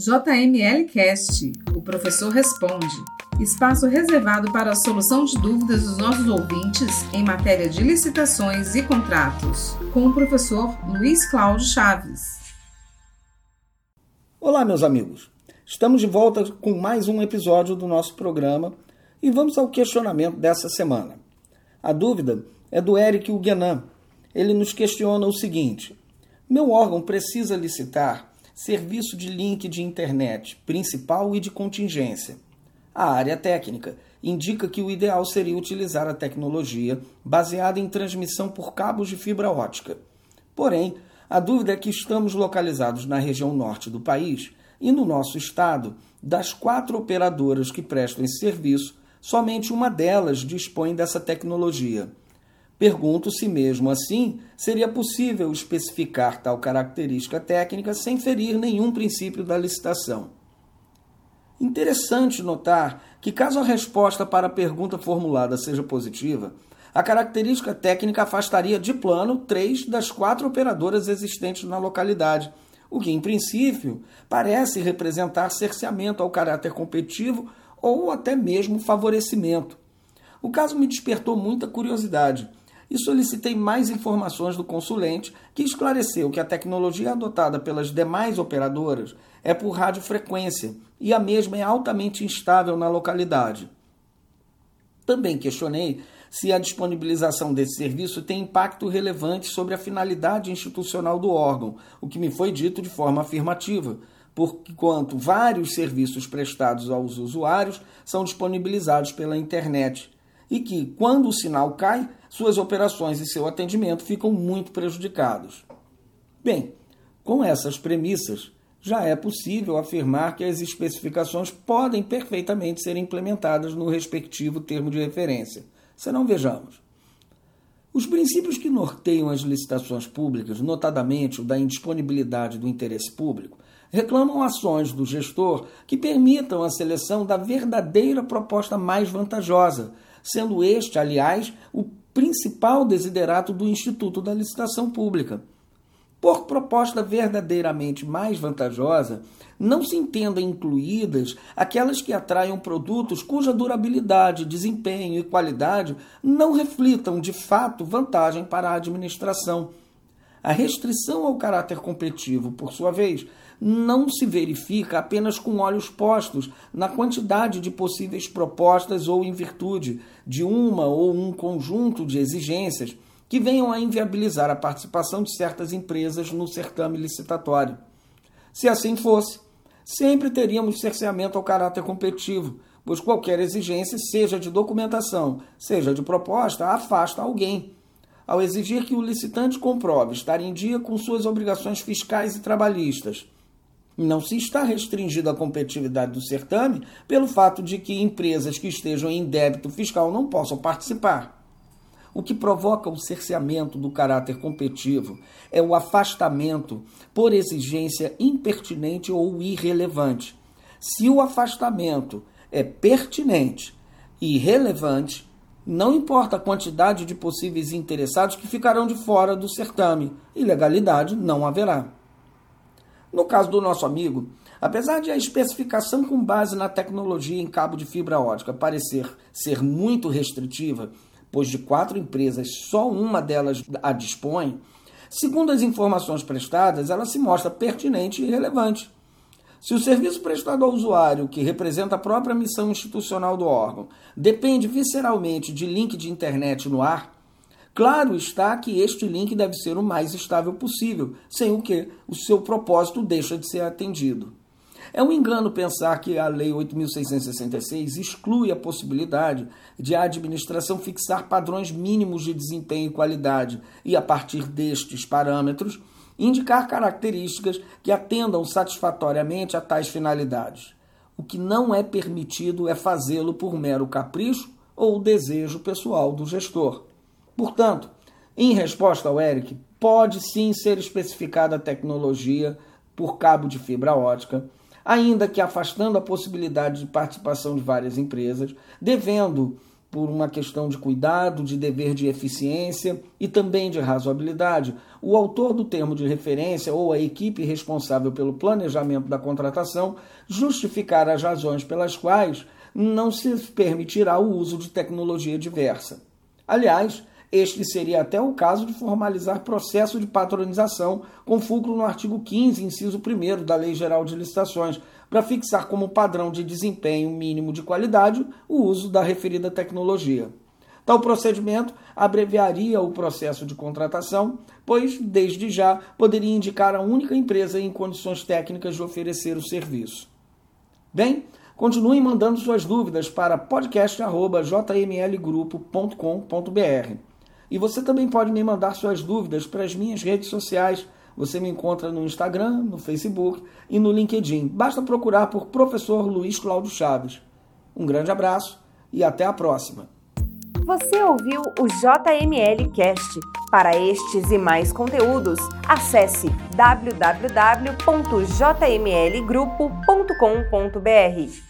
JML Cast, o professor responde. Espaço reservado para a solução de dúvidas dos nossos ouvintes em matéria de licitações e contratos, com o professor Luiz Cláudio Chaves. Olá, meus amigos. Estamos de volta com mais um episódio do nosso programa e vamos ao questionamento dessa semana. A dúvida é do Eric Huguenan. Ele nos questiona o seguinte: Meu órgão precisa licitar serviço de link de internet principal e de contingência. A área técnica indica que o ideal seria utilizar a tecnologia baseada em transmissão por cabos de fibra ótica. Porém, a dúvida é que estamos localizados na região norte do país e no nosso estado, das quatro operadoras que prestam esse serviço, somente uma delas dispõe dessa tecnologia. Pergunto se, mesmo assim, seria possível especificar tal característica técnica sem ferir nenhum princípio da licitação. Interessante notar que, caso a resposta para a pergunta formulada seja positiva, a característica técnica afastaria de plano três das quatro operadoras existentes na localidade, o que, em princípio, parece representar cerceamento ao caráter competitivo ou até mesmo favorecimento. O caso me despertou muita curiosidade e solicitei mais informações do consulente, que esclareceu que a tecnologia adotada pelas demais operadoras é por radiofrequência e a mesma é altamente instável na localidade. Também questionei se a disponibilização desse serviço tem impacto relevante sobre a finalidade institucional do órgão, o que me foi dito de forma afirmativa, porquanto vários serviços prestados aos usuários são disponibilizados pela internet e que, quando o sinal cai, suas operações e seu atendimento ficam muito prejudicados. Bem, com essas premissas, já é possível afirmar que as especificações podem perfeitamente ser implementadas no respectivo termo de referência. Senão, vejamos. Os princípios que norteiam as licitações públicas, notadamente o da indisponibilidade do interesse público, reclamam ações do gestor que permitam a seleção da verdadeira proposta mais vantajosa, sendo este, aliás, o principal desiderato do Instituto da Licitação Pública. Por proposta verdadeiramente mais vantajosa, não se entendam incluídas aquelas que atraiam produtos cuja durabilidade, desempenho e qualidade não reflitam de fato vantagem para a administração. A restrição ao caráter competitivo, por sua vez, não se verifica apenas com olhos postos na quantidade de possíveis propostas ou em virtude de uma ou um conjunto de exigências que venham a inviabilizar a participação de certas empresas no certame licitatório. Se assim fosse, sempre teríamos cerceamento ao caráter competitivo, pois qualquer exigência, seja de documentação, seja de proposta, afasta alguém. Ao exigir que o licitante comprove estar em dia com suas obrigações fiscais e trabalhistas, não se está restringindo a competitividade do certame pelo fato de que empresas que estejam em débito fiscal não possam participar. O que provoca o cerceamento do caráter competitivo é o afastamento por exigência impertinente ou irrelevante. Se o afastamento é pertinente e relevante, não importa a quantidade de possíveis interessados que ficarão de fora do certame, ilegalidade não haverá. No caso do nosso amigo, apesar de a especificação com base na tecnologia em cabo de fibra ótica parecer ser muito restritiva, pois de quatro empresas só uma delas a dispõe, segundo as informações prestadas, ela se mostra pertinente e relevante. Se o serviço prestado ao usuário, que representa a própria missão institucional do órgão, depende visceralmente de link de internet no ar, Claro está que este link deve ser o mais estável possível, sem o que o seu propósito deixa de ser atendido. É um engano pensar que a Lei 8.666 exclui a possibilidade de a administração fixar padrões mínimos de desempenho e qualidade e, a partir destes parâmetros, indicar características que atendam satisfatoriamente a tais finalidades. O que não é permitido é fazê-lo por mero capricho ou desejo pessoal do gestor. Portanto, em resposta ao Eric, pode sim ser especificada a tecnologia por cabo de fibra ótica, ainda que afastando a possibilidade de participação de várias empresas, devendo por uma questão de cuidado, de dever de eficiência e também de razoabilidade, o autor do termo de referência ou a equipe responsável pelo planejamento da contratação justificar as razões pelas quais não se permitirá o uso de tecnologia diversa. Aliás, este seria até o caso de formalizar processo de patronização com fulcro no artigo 15, inciso 1 da Lei Geral de Licitações, para fixar como padrão de desempenho mínimo de qualidade o uso da referida tecnologia. Tal procedimento abreviaria o processo de contratação, pois, desde já, poderia indicar a única empresa em condições técnicas de oferecer o serviço. Bem, continuem mandando suas dúvidas para podcast.jmlgrupo.com.br. E você também pode me mandar suas dúvidas para as minhas redes sociais você me encontra no Instagram, no Facebook e no LinkedIn. Basta procurar por Professor Luiz Cláudio Chaves. Um grande abraço e até a próxima. Você ouviu o JML Cast. Para estes e mais conteúdos, acesse www.jmlgrupo.com.br.